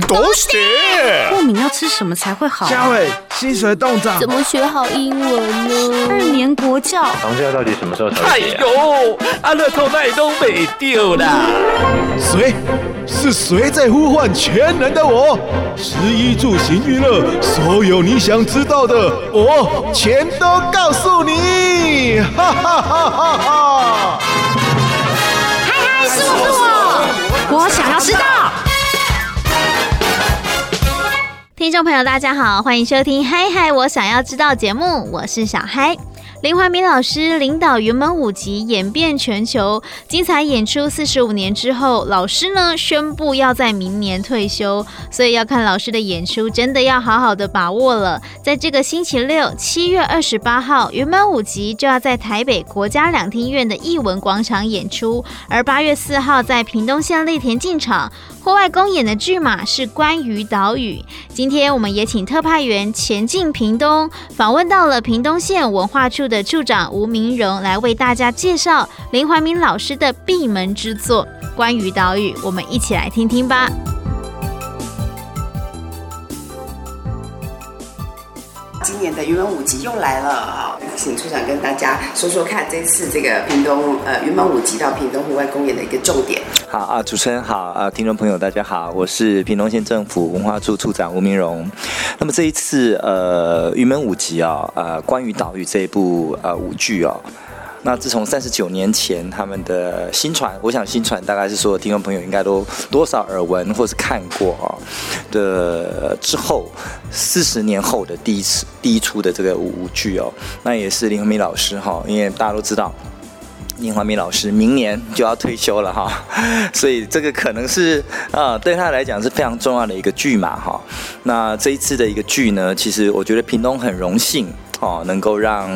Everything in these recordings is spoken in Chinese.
多谢。过敏要吃什么才会好？佳伟，薪水冻涨。怎么学好英文呢？二年国教。房价到底什么时候才会？哎呦，阿乐透那都没丢啦。谁？是谁在呼唤全能的我？食衣住行娱乐，所有你想知道的，我全都告诉你。哈哈哈哈哈！嗨嗨，是我是我，我想要知道。听众朋友，大家好，欢迎收听《嗨嗨，我想要知道》节目，我是小嗨。林怀民老师领导云门舞集演遍全球，精彩演出四十五年之后，老师呢宣布要在明年退休，所以要看老师的演出，真的要好好的把握了。在这个星期六，七月二十八号，云门舞集就要在台北国家两厅院的艺文广场演出，而八月四号在屏东县内田进场。户外公演的剧码是关于岛屿。今天我们也请特派员前进屏东，访问到了屏东县文化处的的处长吴明荣，来为大家介绍林怀民老师的闭门之作《关于岛屿》。我们一起来听听吧。年的云门舞集又来了啊！请处长跟大家说说看，这次这个屏东呃云门舞集到屏东户外公演的一个重点。好啊，主持人好啊，听众朋友大家好，我是屏东县政府文化处处长吴明荣。那么这一次呃云门舞集啊，呃关于岛屿这一部呃舞剧哦。那自从三十九年前他们的新传，我想新传大概是所有听众朋友应该都多少耳闻或是看过啊的之后，四十年后的第一次第一出的这个舞剧哦，那也是林怀民老师哈，因为大家都知道林怀民老师明年就要退休了哈，所以这个可能是啊对他来讲是非常重要的一个剧嘛哈。那这一次的一个剧呢，其实我觉得屏东很荣幸。哦，能够让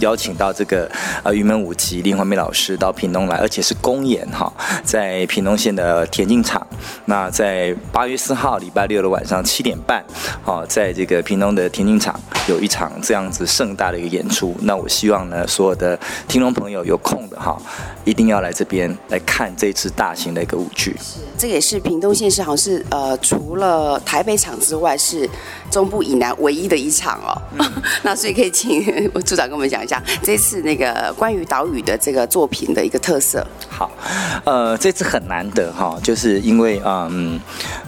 邀请到这个呃云门舞集林怀民老师到屏东来，而且是公演哈，在屏东县的田径场。那在八月四号礼拜六的晚上七点半，哦，在这个屏东的田径场有一场这样子盛大的一个演出。那我希望呢，所有的听众朋友有空的哈，一定要来这边来看这次大型的一个舞剧。是，这也是屏东县市好像是呃，除了台北场之外，是中部以南唯一的一场哦。那所以可以。请我组长跟我们讲一下这次那个关于岛屿的这个作品的一个特色。好，呃，这次很难得哈，就是因为嗯，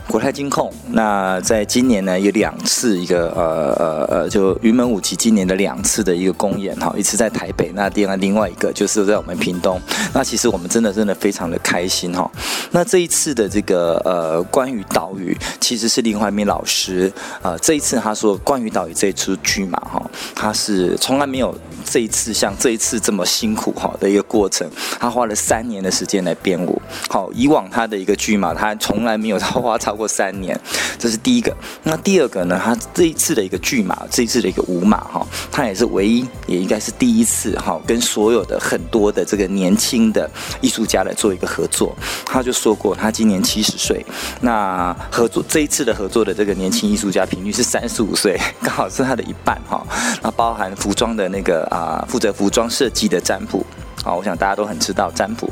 国泰金控那在今年呢有两次一个呃呃呃，就云门舞集今年的两次的一个公演哈，一次在台北，那另外另外一个就是在我们屏东。那其实我们真的真的非常的开心哈。那这一次的这个呃关于岛屿，其实是林怀民老师呃这一次他说关于岛屿这一出剧嘛哈，他。是从来没有这一次像这一次这么辛苦哈的一个过程，他花了三年的时间来编舞。好，以往他的一个剧嘛，他从来没有他花超过三年，这是第一个。那第二个呢？他这一次的一个剧嘛，这一次的一个舞码哈，他也是唯一，也应该是第一次哈，跟所有的很多的这个年轻的艺术家来做一个合作。他就说过，他今年七十岁，那合作这一次的合作的这个年轻艺术家平均是三十五岁，刚好是他的一半哈。那包含服装的那个啊，负责服装设计的占卜，啊，我想大家都很知道占卜。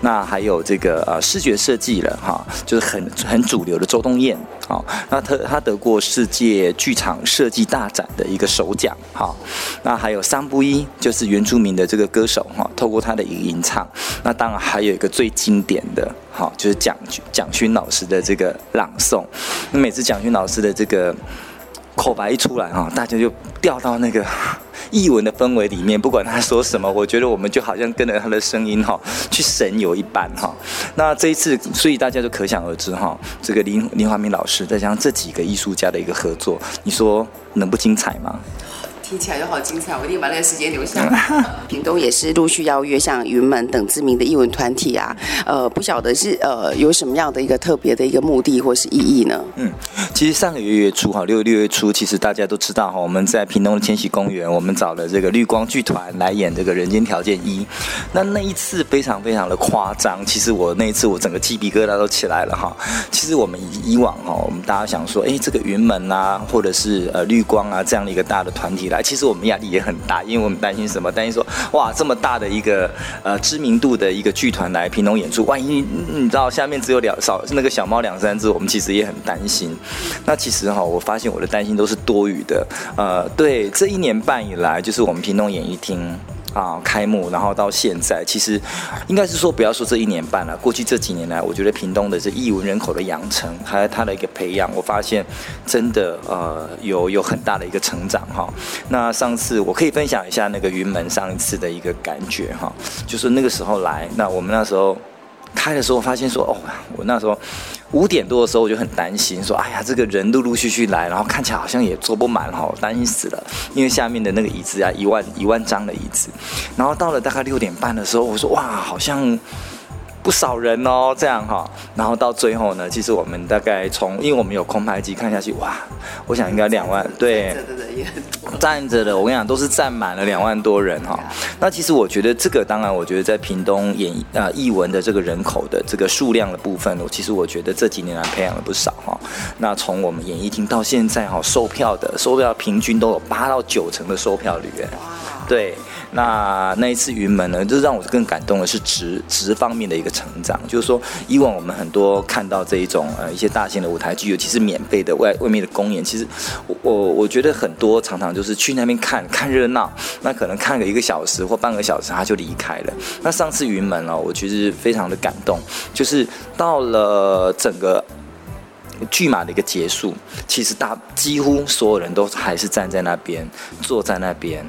那还有这个呃视觉设计了哈，就是很很主流的周东艳，好，那他他得过世界剧场设计大展的一个首奖，好，那还有桑布一，就是原住民的这个歌手哈，透过他的一个吟唱，那当然还有一个最经典的，好，就是蒋蒋勋老师的这个朗诵，那每次蒋勋老师的这个。口白一出来哈，大家就掉到那个艺文的氛围里面，不管他说什么，我觉得我们就好像跟着他的声音哈去神游一般哈。那这一次，所以大家就可想而知哈，这个林林华明老师再加上这几个艺术家的一个合作，你说能不精彩吗？听起来就好精彩，我一定把那个时间留下来。屏东也是陆续邀约像云门等知名的艺文团体啊，呃，不晓得是呃有什么样的一个特别的一个目的或是意义呢？嗯，其实上个月月初哈，六六月初，其实大家都知道哈，我们在屏东的千禧公园，我们找了这个绿光剧团来演这个人间条件一。那那一次非常非常的夸张，其实我那一次我整个鸡皮疙瘩都起来了哈。其实我们以往哈，我们大家想说，哎，这个云门啊，或者是呃绿光啊这样的一个大的团体来。其实我们压力也很大，因为我们担心什么？担心说，哇，这么大的一个呃知名度的一个剧团来屏东演出，万一你知道下面只有两少那个小猫两三只，我们其实也很担心。那其实哈，我发现我的担心都是多余的。呃，对，这一年半以来，就是我们屏东演艺厅。啊，开幕，然后到现在，其实应该是说，不要说这一年半了，过去这几年来，我觉得屏东的这艺文人口的养成，还有它的一个培养，我发现真的呃有有很大的一个成长哈。那上次我可以分享一下那个云门上一次的一个感觉哈，就是那个时候来，那我们那时候。开的时候发现说，哦，我那时候五点多的时候我就很担心，说，哎呀，这个人陆陆续续来，然后看起来好像也坐不满哈，担心死了，因为下面的那个椅子啊，一万一万张的椅子，然后到了大概六点半的时候，我说，哇，好像。不少人哦，这样哈，然后到最后呢，其实我们大概从，因为我们有空拍机看下去，哇，我想应该两万，对，站着的，我跟你讲都是站满了两万多人哈。那其实我觉得这个，当然我觉得在屏东演啊艺文的这个人口的这个数量的部分，我其实我觉得这几年来培养了不少哈。那从我们演艺厅到现在哈，售票的售票平均都有八到九成的售票率，对。那那一次云门呢，就让我更感动的是职职方面的一个成长，就是说以往我们很多看到这一种呃一些大型的舞台剧，尤其是免费的外外面的公演，其实我我我觉得很多常常就是去那边看看热闹，那可能看个一个小时或半个小时他就离开了。那上次云门呢，我其实非常的感动，就是到了整个剧码的一个结束，其实大几乎所有人都还是站在那边，坐在那边。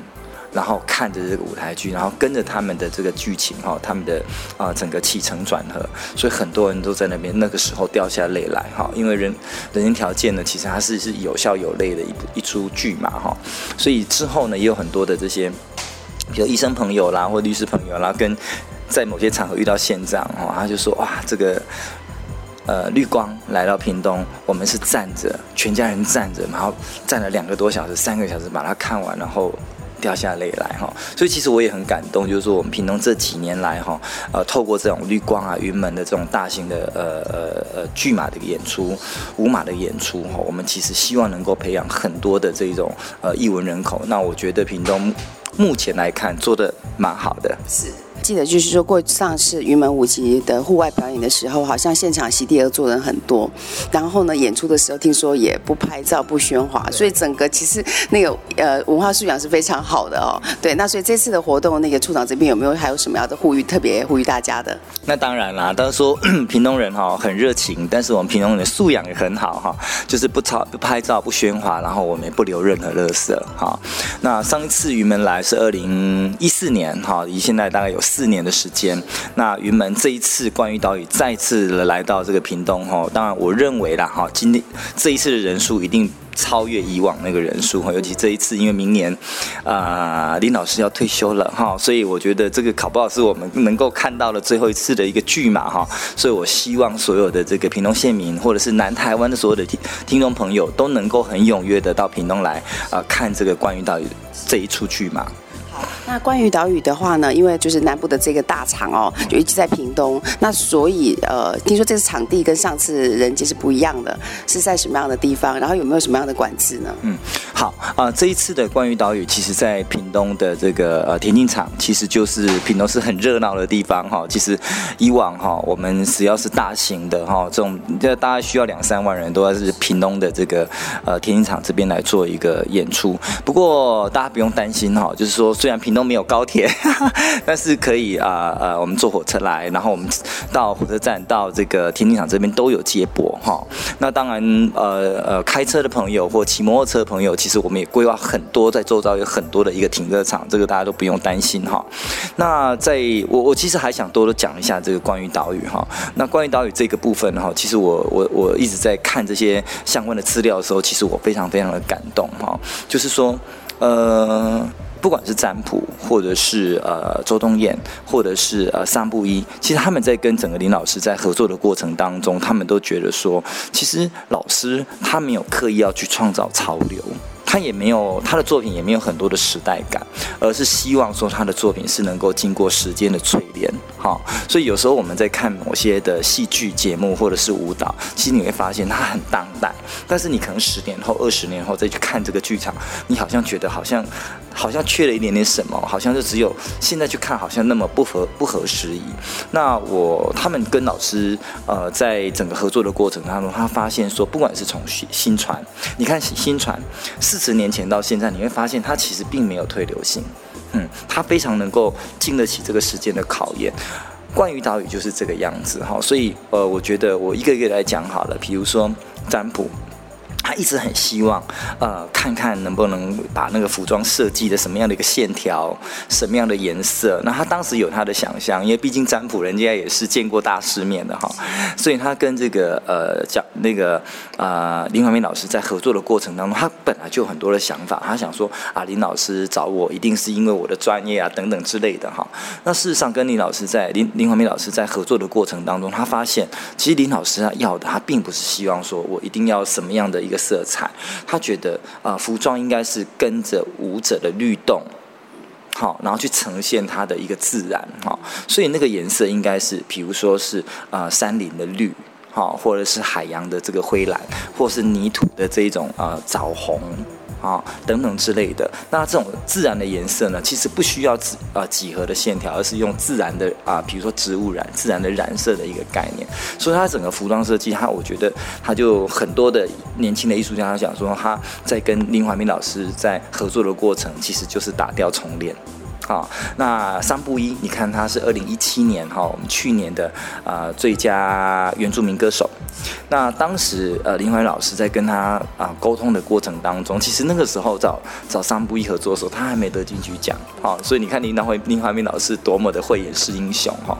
然后看着这个舞台剧，然后跟着他们的这个剧情哈，他们的啊整个起承转合，所以很多人都在那边那个时候掉下泪来哈，因为人人间条件呢，其实它是是有笑有泪的一一出剧嘛哈，所以之后呢也有很多的这些，比如医生朋友啦或律师朋友啦，跟在某些场合遇到县长哈，他就说哇这个呃绿光来到屏东，我们是站着全家人站着，然后站了两个多小时三个小时把它看完，然后。掉下泪来哈，所以其实我也很感动，就是说我们屏东这几年来哈，呃，透过这种绿光啊、云门的这种大型的呃呃呃巨马的演出、舞马的演出哈，我们其实希望能够培养很多的这种呃艺文人口。那我觉得屏东目前来看做的蛮好的。是。记得就是说过上次云门舞集的户外表演的时候，好像现场席地而坐人很多，然后呢演出的时候听说也不拍照不喧哗，所以整个其实那个呃文化素养是非常好的哦。对，那所以这次的活动，那个处长这边有没有还有什么样的呼吁，特别呼吁大家的？那当然啦，当然说屏东人哈很热情，但是我们屏东人的素养也很好哈，就是不吵不拍照不喧哗，然后我们也不留任何垃圾哈。那上一次云门来是二零一四年哈，离现在大概有。四年的时间，那云门这一次关于岛屿再次来到这个屏东哈，当然我认为啦哈，今天这一次的人数一定超越以往那个人数哈，尤其这一次因为明年啊、林老师要退休了哈，所以我觉得这个考不好是我们能够看到了最后一次的一个剧码哈，所以我希望所有的这个屏东县民或者是南台湾的所有的听听众朋友都能够很踊跃的到屏东来啊、看这个关于岛屿这一出剧码。那关于岛屿的话呢，因为就是南部的这个大场哦，就一直在屏东，那所以呃，听说这次场地跟上次人杰是不一样的，是在什么样的地方？然后有没有什么样的管制呢？嗯，好啊、这一次的关于岛屿，其实在屏东的这个呃田径场，其实就是屏东是很热闹的地方哈。其实以往哈，我们只要是大型的哈，这种这大概需要两三万人，都要是屏东的这个呃田径场这边来做一个演出。不过大家不用担心哈，就是说。虽然屏东没有高铁，但是可以啊呃，我们坐火车来，然后我们到火车站到这个田径场这边都有接驳哈。那当然呃呃，开车的朋友或骑摩托车的朋友，其实我们也规划很多，在周遭有很多的一个停车场，这个大家都不用担心哈。那在我我其实还想多多讲一下这个关于岛屿哈。那关于岛屿这个部分哈，其实我我我一直在看这些相关的资料的时候，其实我非常非常的感动哈。就是说呃。不管是占卜，或者是呃周冬燕，或者是呃三不一，其实他们在跟整个林老师在合作的过程当中，他们都觉得说，其实老师他没有刻意要去创造潮流，他也没有他的作品也没有很多的时代感，而是希望说他的作品是能够经过时间的淬炼。哈，所以有时候我们在看某些的戏剧节目或者是舞蹈，其实你会发现它很当代，但是你可能十年后、二十年后再去看这个剧场，你好像觉得好像好像缺了一点点什么，好像就只有现在去看好像那么不合不合时宜。那我他们跟老师呃在整个合作的过程当中，他发现说，不管是从新新传，你看新传四十年前到现在，你会发现它其实并没有退流行。嗯，它非常能够经得起这个时间的考验。关于岛屿就是这个样子哈，所以呃，我觉得我一个一个来讲好了。比如说占卜。他一直很希望，呃，看看能不能把那个服装设计的什么样的一个线条，什么样的颜色。那他当时有他的想象，因为毕竟占卜人家也是见过大世面的哈，所以他跟这个呃讲那个呃林怀民老师在合作的过程当中，他本来就有很多的想法。他想说啊，林老师找我一定是因为我的专业啊等等之类的哈。那事实上跟林老师在林林怀民老师在合作的过程当中，他发现其实林老师他要的他并不是希望说我一定要什么样的一个。色彩，他觉得啊、服装应该是跟着舞者的律动，好，然后去呈现它的一个自然，哈，所以那个颜色应该是，比如说是啊、山林的绿，哈，或者是海洋的这个灰蓝，或是泥土的这一种啊、枣红。啊，等等之类的。那这种自然的颜色呢，其实不需要几啊几何的线条，而是用自然的啊，比如说植物染、自然的染色的一个概念。所以它整个服装设计，它我觉得它就很多的年轻的艺术家，他讲说他在跟林怀民老师在合作的过程，其实就是打掉重练。好，那桑布伊，你看他是二零一七年哈，我们去年的啊最佳原住民歌手。那当时呃林怀老师在跟他啊沟通的过程当中，其实那个时候找找三不一合作的时候，他还没得进去讲，好，所以你看林怀林怀民老师多么的慧眼识英雄哈。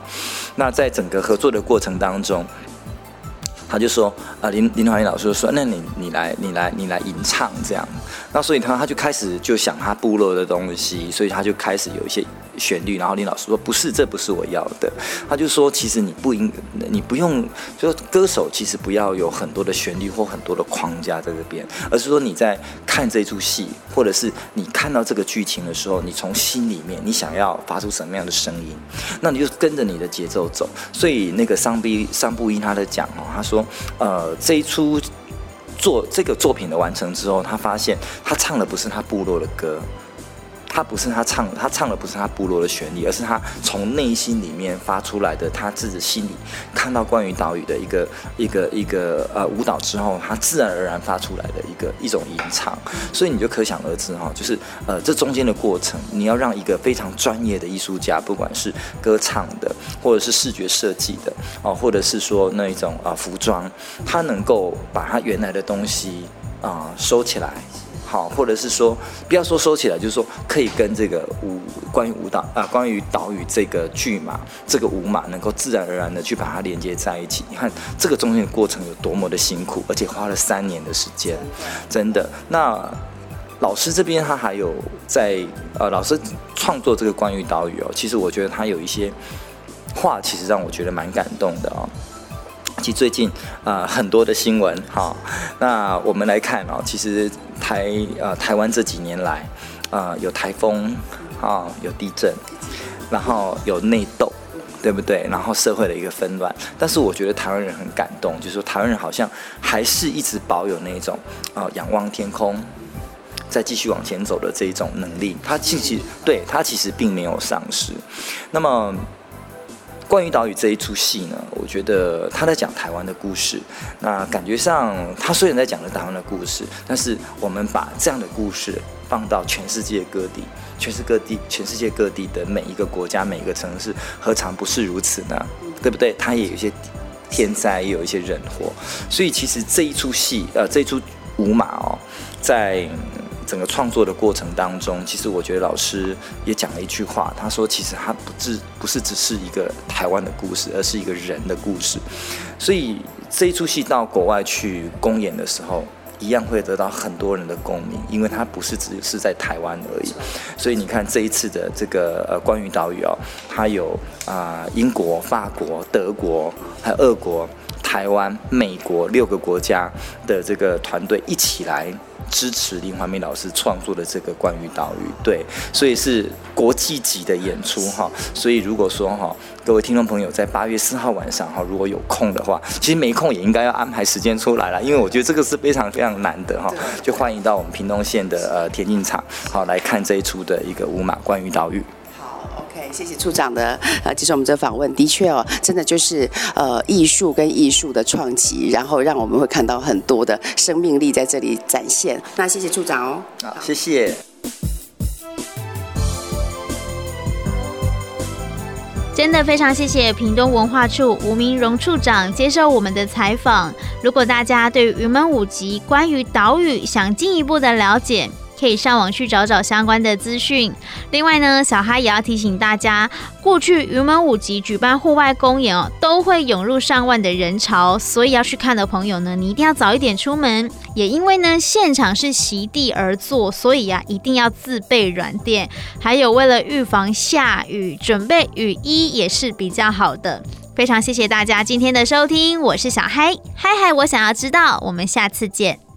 那在整个合作的过程当中。他就说，啊，林林怀民老师说，那你你来你来你来吟唱这样，那所以他他就开始就想他部落的东西，所以他就开始有一些旋律，然后林老师说不是，这不是我要的，他就说其实你不应你不用，就说歌手其实不要有很多的旋律或很多的框架在这边，而是说你在看这出戏，或者是你看到这个剧情的时候，你从心里面你想要发出什么样的声音，那你就跟着你的节奏走。所以那个桑布桑布伊他的讲哦，他说。呃，这一出做这个作品的完成之后，他发现他唱的不是他部落的歌。他不是他唱，他唱的不是他部落的旋律，而是他从内心里面发出来的，他自己心里看到关于岛屿的一个一个一个呃舞蹈之后，他自然而然发出来的一个一种吟唱，所以你就可想而知哈，就是呃这中间的过程，你要让一个非常专业的艺术家，不管是歌唱的，或者是视觉设计的哦，或者是说那一种啊、服装，他能够把他原来的东西啊、收起来。好，或者是说，不要说收起来，就是说可以跟这个舞，关于舞蹈啊，关于岛屿这个剧码，这个舞码能够自然而然的去把它连接在一起。你看这个中间的过程有多么的辛苦，而且花了三年的时间，真的。那老师这边他还有在呃，老师创作这个关于岛屿哦，其实我觉得他有一些话，其实让我觉得蛮感动的哦。最近啊、很多的新闻哈，那我们来看哦，其实台呃台湾这几年来啊、有台风啊，有地震，然后有内斗，对不对？然后社会的一个纷乱，但是我觉得台湾人很感动，就是说台湾人好像还是一直保有那种啊、仰望天空，再继续往前走的这一种能力，他其实对他其实并没有丧失，那么。关于岛屿这一出戏呢，我觉得他在讲台湾的故事。那感觉上，他虽然在讲着台湾的故事，但是我们把这样的故事放到全世界各地，全世界各地，全世界各地的每一个国家、每一个城市，何尝不是如此呢？对不对？他也有一些天灾，也有一些人祸。所以，其实这一出戏，呃，这一出舞马哦，在。整个创作的过程当中，其实我觉得老师也讲了一句话，他说：“其实他不只不是只是一个台湾的故事，而是一个人的故事。”所以这一出戏到国外去公演的时候，一样会得到很多人的共鸣，因为它不是只是在台湾而已。所以你看这一次的这个呃关于岛屿哦，它有啊、英国、法国、德国还有俄国。台湾、美国六个国家的这个团队一起来支持林怀民老师创作的这个关于岛屿，对，所以是国际级的演出哈。所以如果说哈，各位听众朋友在八月四号晚上哈，如果有空的话，其实没空也应该要安排时间出来了，因为我觉得这个是非常非常难的哈。就欢迎到我们屏东县的呃田径场好来看这一出的一个舞马关于岛屿。谢谢处长的呃接受我们这个访问，的确哦，真的就是呃艺术跟艺术的创奇，然后让我们会看到很多的生命力在这里展现。那谢谢处长哦，好，谢谢。真的非常谢谢屏东文化处吴明荣处长接受我们的采访。如果大家对于云门舞集关于岛屿想进一步的了解，可以上网去找找相关的资讯。另外呢，小嗨也要提醒大家，过去云门舞集举办户外公演哦，都会涌入上万的人潮，所以要去看的朋友呢，你一定要早一点出门。也因为呢，现场是席地而坐，所以呀、一定要自备软垫。还有为了预防下雨，准备雨衣也是比较好的。非常谢谢大家今天的收听，我是小嗨，嗨嗨，我想要知道，我们下次见。